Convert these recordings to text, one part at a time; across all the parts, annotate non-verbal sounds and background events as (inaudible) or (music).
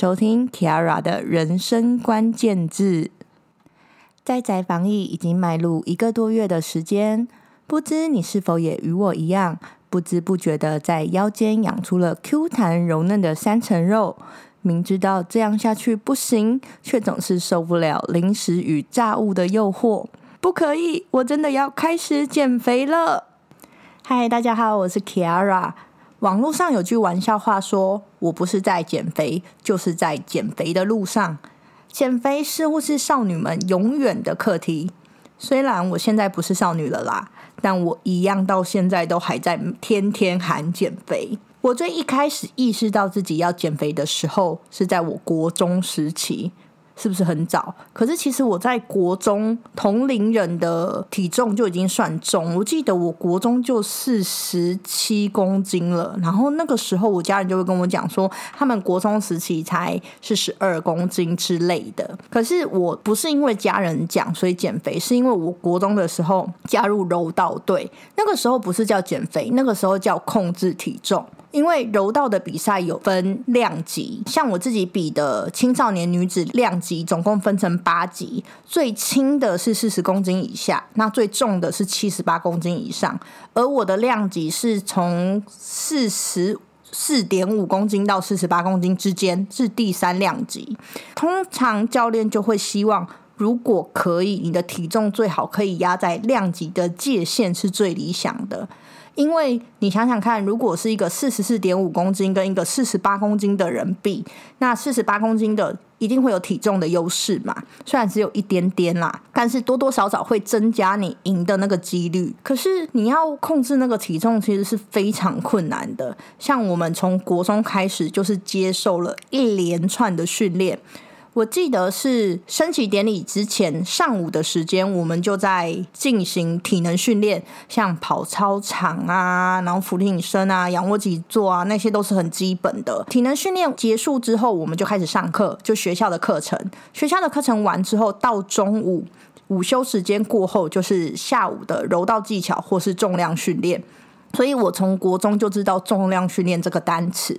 收听 Kiara 的人生关键字。在宅防疫已经迈入一个多月的时间，不知你是否也与我一样，不知不觉的在腰间养出了 Q 弹柔嫩的三层肉？明知道这样下去不行，却总是受不了零食与炸物的诱惑。不可以，我真的要开始减肥了。嗨，大家好，我是 Kiara。网络上有句玩笑话说：“我不是在减肥，就是在减肥的路上。”减肥似乎是少女们永远的课题。虽然我现在不是少女了啦，但我一样到现在都还在天天喊减肥。我最一开始意识到自己要减肥的时候，是在我国中时期。是不是很早？可是其实我在国中同龄人的体重就已经算重。我记得我国中就四十七公斤了，然后那个时候我家人就会跟我讲说，他们国中时期才是十二公斤之类的。可是我不是因为家人讲所以减肥，是因为我国中的时候加入柔道队，那个时候不是叫减肥，那个时候叫控制体重。因为柔道的比赛有分量级，像我自己比的青少年女子量级总共分成八级，最轻的是四十公斤以下，那最重的是七十八公斤以上。而我的量级是从四十四点五公斤到四十八公斤之间，是第三量级。通常教练就会希望，如果可以，你的体重最好可以压在量级的界限是最理想的。因为你想想看，如果是一个四十四点五公斤跟一个四十八公斤的人比，那四十八公斤的一定会有体重的优势嘛？虽然只有一点点啦，但是多多少少会增加你赢的那个几率。可是你要控制那个体重，其实是非常困难的。像我们从国中开始，就是接受了一连串的训练。我记得是升旗典礼之前上午的时间，我们就在进行体能训练，像跑操场啊，然后俯卧撑啊、仰卧起坐啊，那些都是很基本的。体能训练结束之后，我们就开始上课，就学校的课程。学校的课程完之后，到中午午休时间过后，就是下午的柔道技巧或是重量训练。所以我从国中就知道重量训练这个单词，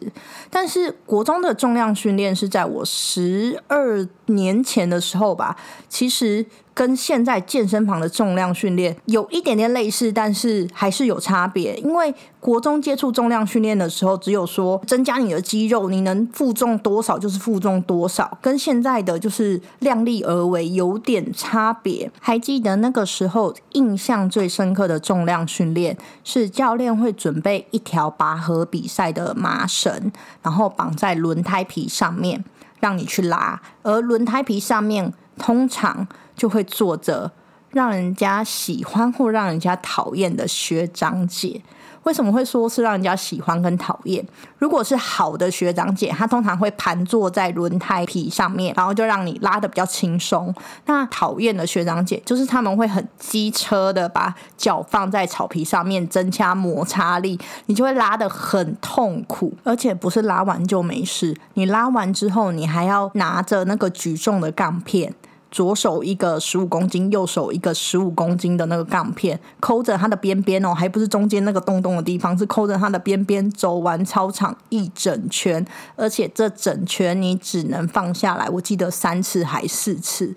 但是国中的重量训练是在我十二年前的时候吧，其实。跟现在健身房的重量训练有一点点类似，但是还是有差别。因为国中接触重量训练的时候，只有说增加你的肌肉，你能负重多少就是负重多少，跟现在的就是量力而为有点差别。还记得那个时候印象最深刻的重量训练是教练会准备一条拔河比赛的麻绳，然后绑在轮胎皮上面让你去拉，而轮胎皮上面通常。就会坐着让人家喜欢或让人家讨厌的学长姐。为什么会说是让人家喜欢跟讨厌？如果是好的学长姐，她通常会盘坐在轮胎皮上面，然后就让你拉的比较轻松。那讨厌的学长姐，就是他们会很机车的把脚放在草皮上面，增加摩擦力，你就会拉的很痛苦。而且不是拉完就没事，你拉完之后，你还要拿着那个举重的杠片。左手一个十五公斤，右手一个十五公斤的那个杠片，抠着它的边边哦，还不是中间那个洞洞的地方，是抠着它的边边走完操场一整圈，而且这整圈你只能放下来，我记得三次还四次。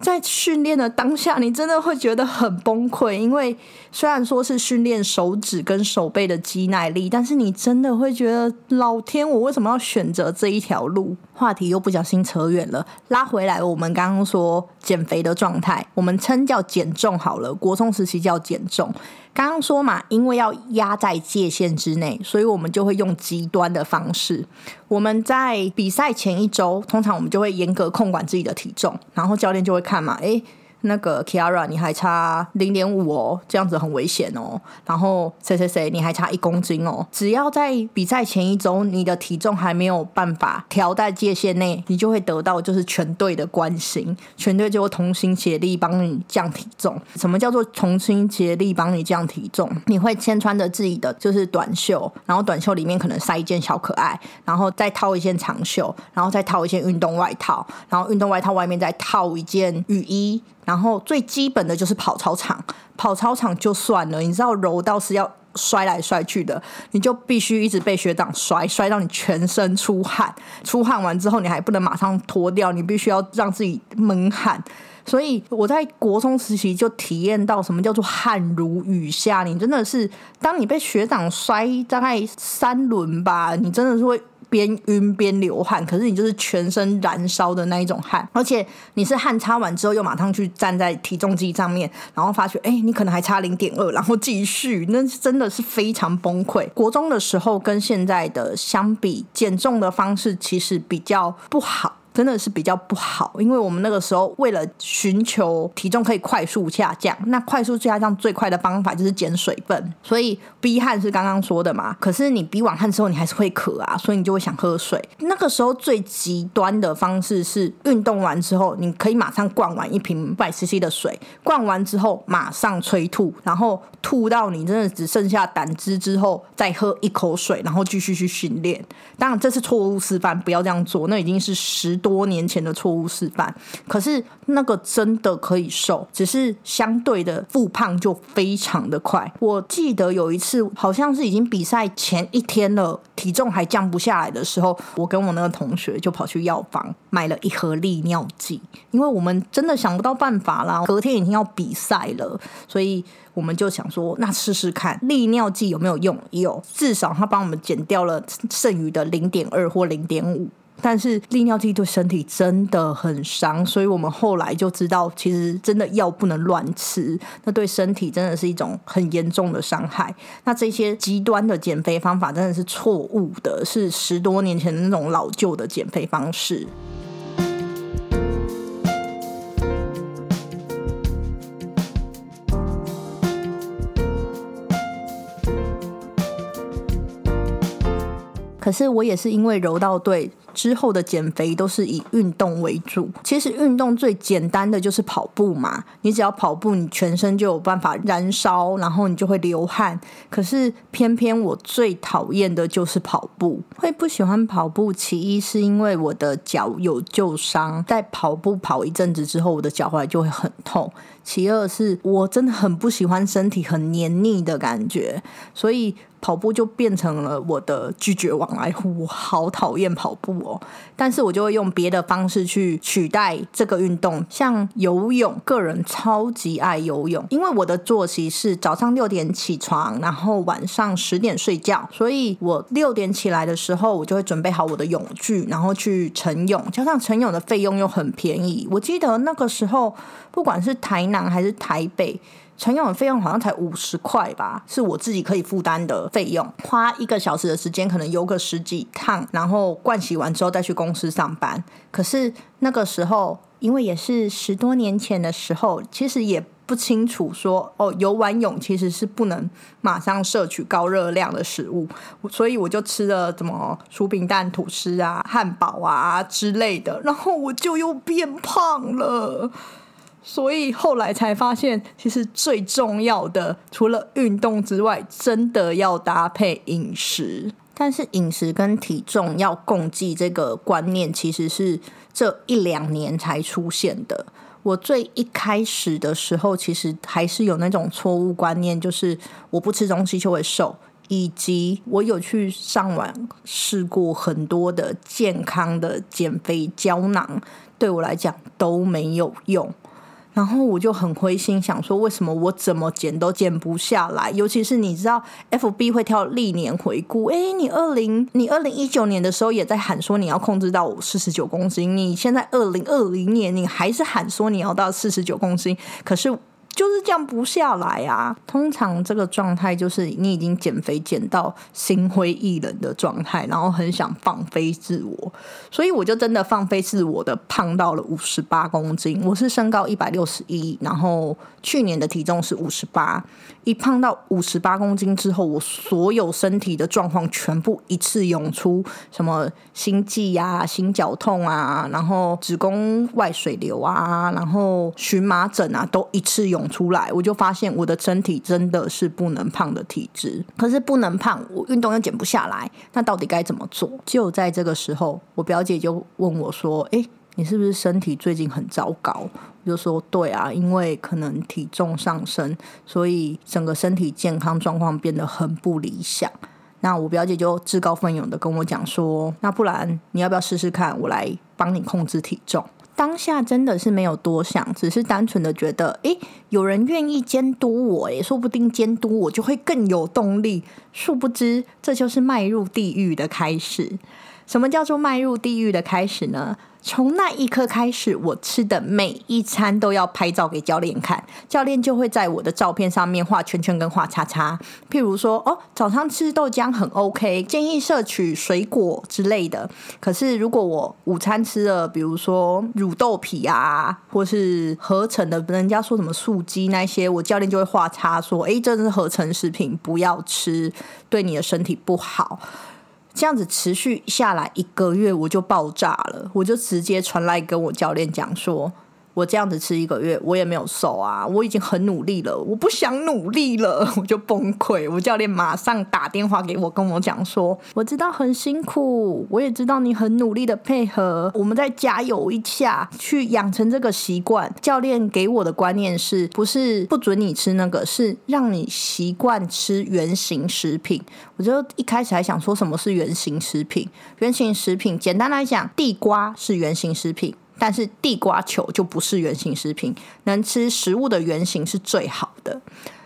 在训练的当下，你真的会觉得很崩溃，因为虽然说是训练手指跟手背的肌耐力，但是你真的会觉得，老天，我为什么要选择这一条路？话题又不小心扯远了，拉回来，我们刚刚说减肥的状态，我们称叫减重好了。国中时期叫减重。刚刚说嘛，因为要压在界限之内，所以我们就会用极端的方式。我们在比赛前一周，通常我们就会严格控管自己的体重，然后教练就会看嘛，诶。那个 Kiara，你还差零点五哦，这样子很危险哦。然后谁谁谁，你还差一公斤哦。只要在比赛前一周，你的体重还没有办法调在界限内，你就会得到就是全队的关心，全队就会同心协力帮你降体重。什么叫做同心协力帮你降体重？你会先穿着自己的就是短袖，然后短袖里面可能塞一件小可爱，然后再套一件长袖，然后再套一件运动外套，然后运动外套外面再套一件雨衣。然后最基本的就是跑操场，跑操场就算了。你知道柔道是要摔来摔去的，你就必须一直被学长摔，摔到你全身出汗。出汗完之后，你还不能马上脱掉，你必须要让自己闷汗。所以我在国中时期就体验到什么叫做汗如雨下。你真的是，当你被学长摔大概三轮吧，你真的是会。边晕边流汗，可是你就是全身燃烧的那一种汗，而且你是汗擦完之后又马上去站在体重机上面，然后发觉哎，你可能还差零点二，然后继续，那真的是非常崩溃。国中的时候跟现在的相比，减重的方式其实比较不好。真的是比较不好，因为我们那个时候为了寻求体重可以快速下降，那快速下降最快的方法就是减水分，所以逼汗是刚刚说的嘛。可是你逼完汗之后，你还是会渴啊，所以你就会想喝水。那个时候最极端的方式是运动完之后，你可以马上灌完一瓶百 CC 的水，灌完之后马上催吐，然后吐到你真的只剩下胆汁之后，再喝一口水，然后继续去训练。当然这是错误示范，不要这样做，那已经是十多。多年前的错误示范，可是那个真的可以瘦，只是相对的复胖就非常的快。我记得有一次，好像是已经比赛前一天了，体重还降不下来的时候，我跟我那个同学就跑去药房买了一盒利尿剂，因为我们真的想不到办法啦，隔天已经要比赛了，所以我们就想说，那试试看利尿剂有没有用？有，至少它帮我们减掉了剩余的零点二或零点五。但是利尿剂对身体真的很伤，所以我们后来就知道，其实真的药不能乱吃，那对身体真的是一种很严重的伤害。那这些极端的减肥方法真的是错误的，是十多年前的那种老旧的减肥方式。可是我也是因为柔道队。之后的减肥都是以运动为主。其实运动最简单的就是跑步嘛，你只要跑步，你全身就有办法燃烧，然后你就会流汗。可是偏偏我最讨厌的就是跑步。会不喜欢跑步，其一是因为我的脚有旧伤，在跑步跑一阵子之后，我的脚踝就会很痛。其二是我真的很不喜欢身体很黏腻的感觉，所以。跑步就变成了我的拒绝往来户，我好讨厌跑步哦。但是我就会用别的方式去取代这个运动，像游泳，个人超级爱游泳，因为我的作息是早上六点起床，然后晚上十点睡觉，所以我六点起来的时候，我就会准备好我的泳具，然后去晨泳。加上晨泳的费用又很便宜，我记得那个时候，不管是台南还是台北。晨泳的费用好像才五十块吧，是我自己可以负担的费用。花一个小时的时间，可能游个十几趟，然后盥洗完之后再去公司上班。可是那个时候，因为也是十多年前的时候，其实也不清楚说哦，游完泳其实是不能马上摄取高热量的食物，所以我就吃了什么薯饼蛋吐司啊、汉堡啊之类的，然后我就又变胖了。所以后来才发现，其实最重要的除了运动之外，真的要搭配饮食。但是饮食跟体重要共计这个观念，其实是这一两年才出现的。我最一开始的时候，其实还是有那种错误观念，就是我不吃东西就会瘦，以及我有去上网试过很多的健康的减肥胶囊，对我来讲都没有用。然后我就很灰心，想说为什么我怎么减都减不下来？尤其是你知道，F B 会跳历年回顾，哎，你二零你二零一九年的时候也在喊说你要控制到四十九公斤，你现在二零二零年你还是喊说你要到四十九公斤，可是。就是降不下来啊！通常这个状态就是你已经减肥减到心灰意冷的状态，然后很想放飞自我，所以我就真的放飞自我的胖到了五十八公斤。我是身高一百六十一，然后去年的体重是五十八。一胖到五十八公斤之后，我所有身体的状况全部一次涌出，什么心悸呀、心绞痛啊，然后子宫外水流啊，然后荨麻疹啊，都一次涌出来。我就发现我的身体真的是不能胖的体质，可是不能胖，我运动又减不下来，那到底该怎么做？就在这个时候，我表姐就问我说：“哎。”你是不是身体最近很糟糕？”我就说：“对啊，因为可能体重上升，所以整个身体健康状况变得很不理想。”那我表姐就自告奋勇的跟我讲说：“那不然你要不要试试看？我来帮你控制体重。”当下真的是没有多想，只是单纯的觉得，诶，有人愿意监督我，诶，说不定监督我就会更有动力。殊不知，这就是迈入地狱的开始。什么叫做迈入地狱的开始呢？从那一刻开始，我吃的每一餐都要拍照给教练看，教练就会在我的照片上面画圈圈跟画叉叉。譬如说，哦，早上吃豆浆很 OK，建议摄取水果之类的。可是如果我午餐吃了，比如说乳豆皮啊，或是合成的，人家说什么素鸡那些，我教练就会画叉，说，哎，这是合成食品，不要吃，对你的身体不好。这样子持续下来一个月，我就爆炸了，我就直接传来跟我教练讲说。我这样子吃一个月，我也没有瘦啊！我已经很努力了，我不想努力了，(laughs) 我就崩溃。我教练马上打电话给我，跟我讲说：“我知道很辛苦，我也知道你很努力的配合，我们再加油一下，去养成这个习惯。”教练给我的观念是不是不准你吃那个，是让你习惯吃原形食品。我就一开始还想说什么是原形食品？原形食品简单来讲，地瓜是原形食品。但是地瓜球就不是圆形食品，能吃食物的圆形是最好的。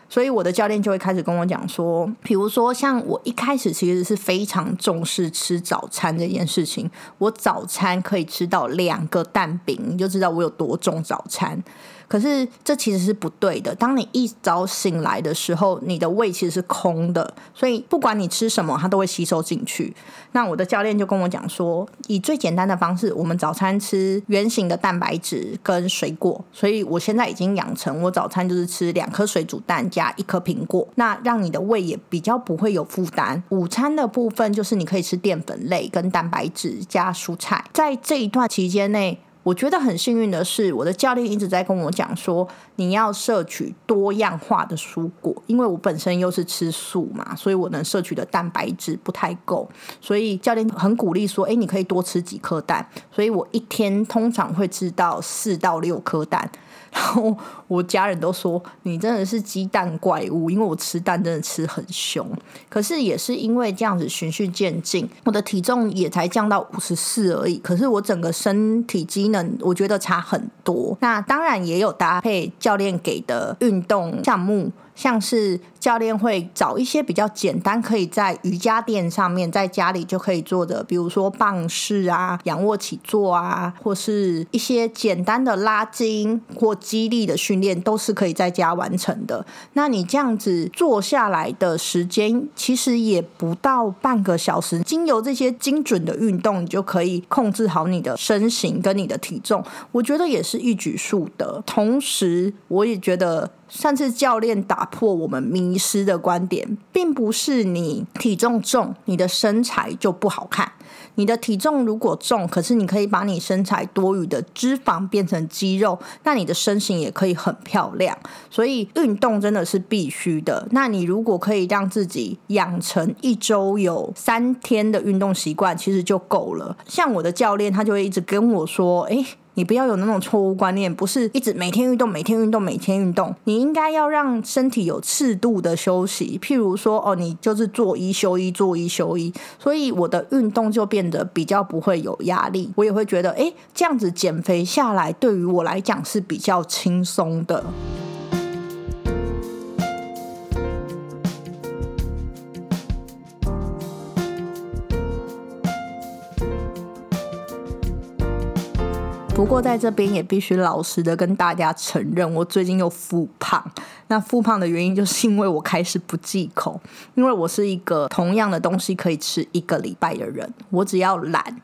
所以我的教练就会开始跟我讲说，比如说像我一开始其实是非常重视吃早餐这件事情，我早餐可以吃到两个蛋饼，你就知道我有多重早餐。可是这其实是不对的。当你一早醒来的时候，你的胃其实是空的，所以不管你吃什么，它都会吸收进去。那我的教练就跟我讲说，以最简单的方式，我们早餐吃圆形的蛋白质跟水果。所以我现在已经养成，我早餐就是吃两颗水煮蛋加一颗苹果，那让你的胃也比较不会有负担。午餐的部分就是你可以吃淀粉类跟蛋白质加蔬菜，在这一段期间内。我觉得很幸运的是，我的教练一直在跟我讲说，你要摄取多样化的蔬果，因为我本身又是吃素嘛，所以我能摄取的蛋白质不太够，所以教练很鼓励说，哎，你可以多吃几颗蛋，所以我一天通常会吃到四到六颗蛋。然后我家人都说你真的是鸡蛋怪物，因为我吃蛋真的吃很凶。可是也是因为这样子循序渐进，我的体重也才降到五十四而已。可是我整个身体机能我觉得差很多。那当然也有搭配教练给的运动项目。像是教练会找一些比较简单，可以在瑜伽垫上面在家里就可以做的，比如说棒式啊、仰卧起坐啊，或是一些简单的拉筋或肌力的训练，都是可以在家完成的。那你这样子做下来的时间，其实也不到半个小时。经由这些精准的运动，你就可以控制好你的身形跟你的体重，我觉得也是一举数得。同时，我也觉得。上次教练打破我们迷失的观点，并不是你体重重，你的身材就不好看。你的体重如果重，可是你可以把你身材多余的脂肪变成肌肉，那你的身形也可以很漂亮。所以运动真的是必须的。那你如果可以让自己养成一周有三天的运动习惯，其实就够了。像我的教练，他就会一直跟我说：“诶。你不要有那种错误观念，不是一直每天运动、每天运动、每天运动。你应该要让身体有适度的休息，譬如说，哦，你就是做一休一，做一休一。所以我的运动就变得比较不会有压力，我也会觉得，哎，这样子减肥下来，对于我来讲是比较轻松的。不过在这边也必须老实的跟大家承认，我最近又复胖。那复胖的原因就是因为我开始不忌口，因为我是一个同样的东西可以吃一个礼拜的人，我只要懒。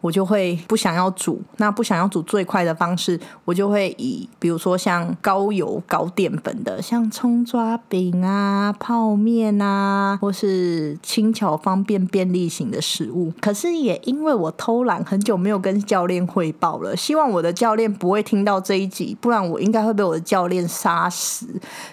我就会不想要煮，那不想要煮最快的方式，我就会以比如说像高油高淀粉的，像葱抓饼啊、泡面啊，或是轻巧方便便利型的食物。可是也因为我偷懒，很久没有跟教练汇报了，希望我的教练不会听到这一集，不然我应该会被我的教练杀死。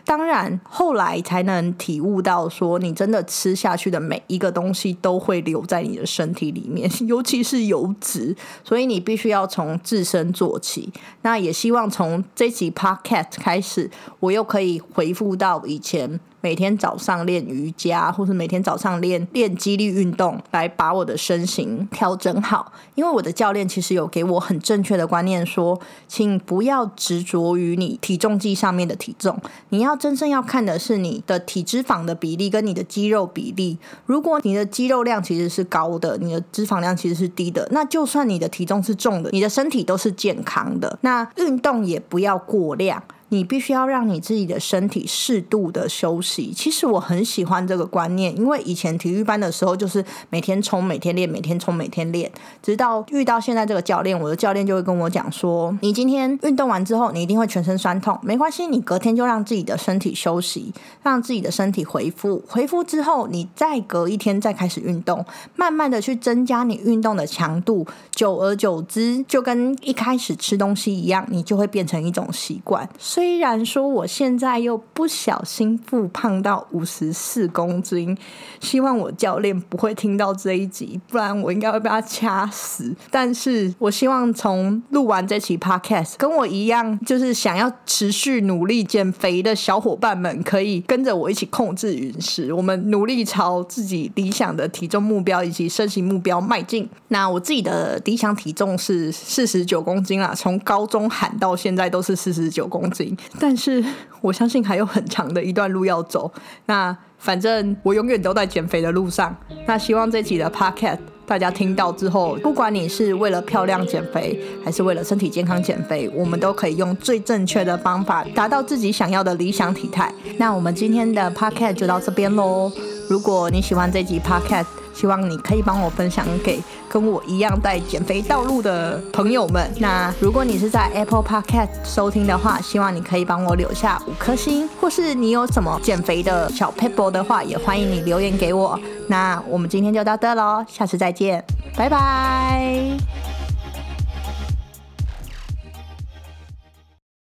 当然后来才能体悟到，说你真的吃下去的每一个东西都会留在你的身体里面，(laughs) 尤其是油。值，所以你必须要从自身做起。那也希望从这集 podcast 开始，我又可以回复到以前。每天早上练瑜伽，或是每天早上练练肌力运动，来把我的身形调整好。因为我的教练其实有给我很正确的观念，说，请不要执着于你体重计上面的体重，你要真正要看的是你的体脂肪的比例跟你的肌肉比例。如果你的肌肉量其实是高的，你的脂肪量其实是低的，那就算你的体重是重的，你的身体都是健康的。那运动也不要过量。你必须要让你自己的身体适度的休息。其实我很喜欢这个观念，因为以前体育班的时候就是每天冲、每天练、每天冲、每天练，直到遇到现在这个教练，我的教练就会跟我讲说：“你今天运动完之后，你一定会全身酸痛，没关系，你隔天就让自己的身体休息，让自己的身体恢复。恢复之后，你再隔一天再开始运动，慢慢的去增加你运动的强度，久而久之，就跟一开始吃东西一样，你就会变成一种习惯。”虽然说我现在又不小心复胖到五十四公斤，希望我教练不会听到这一集，不然我应该会被他掐死。但是我希望从录完这期 podcast，跟我一样就是想要持续努力减肥的小伙伴们，可以跟着我一起控制饮食，我们努力朝自己理想的体重目标以及身形目标迈进。那我自己的理想体重是四十九公斤啦，从高中喊到现在都是四十九公斤。但是 (laughs) 我相信还有很长的一段路要走。那反正我永远都在减肥的路上。那希望这集的 podcast 大家听到之后，不管你是为了漂亮减肥，还是为了身体健康减肥，我们都可以用最正确的方法达到自己想要的理想体态。那我们今天的 podcast 就到这边喽。如果你喜欢这集 podcast，希望你可以帮我分享给跟我一样在减肥道路的朋友们。那如果你是在 Apple Podcast 收听的话，希望你可以帮我留下五颗星，或是你有什么减肥的小 paper 的话，也欢迎你留言给我。那我们今天就到这喽，下次再见，拜拜。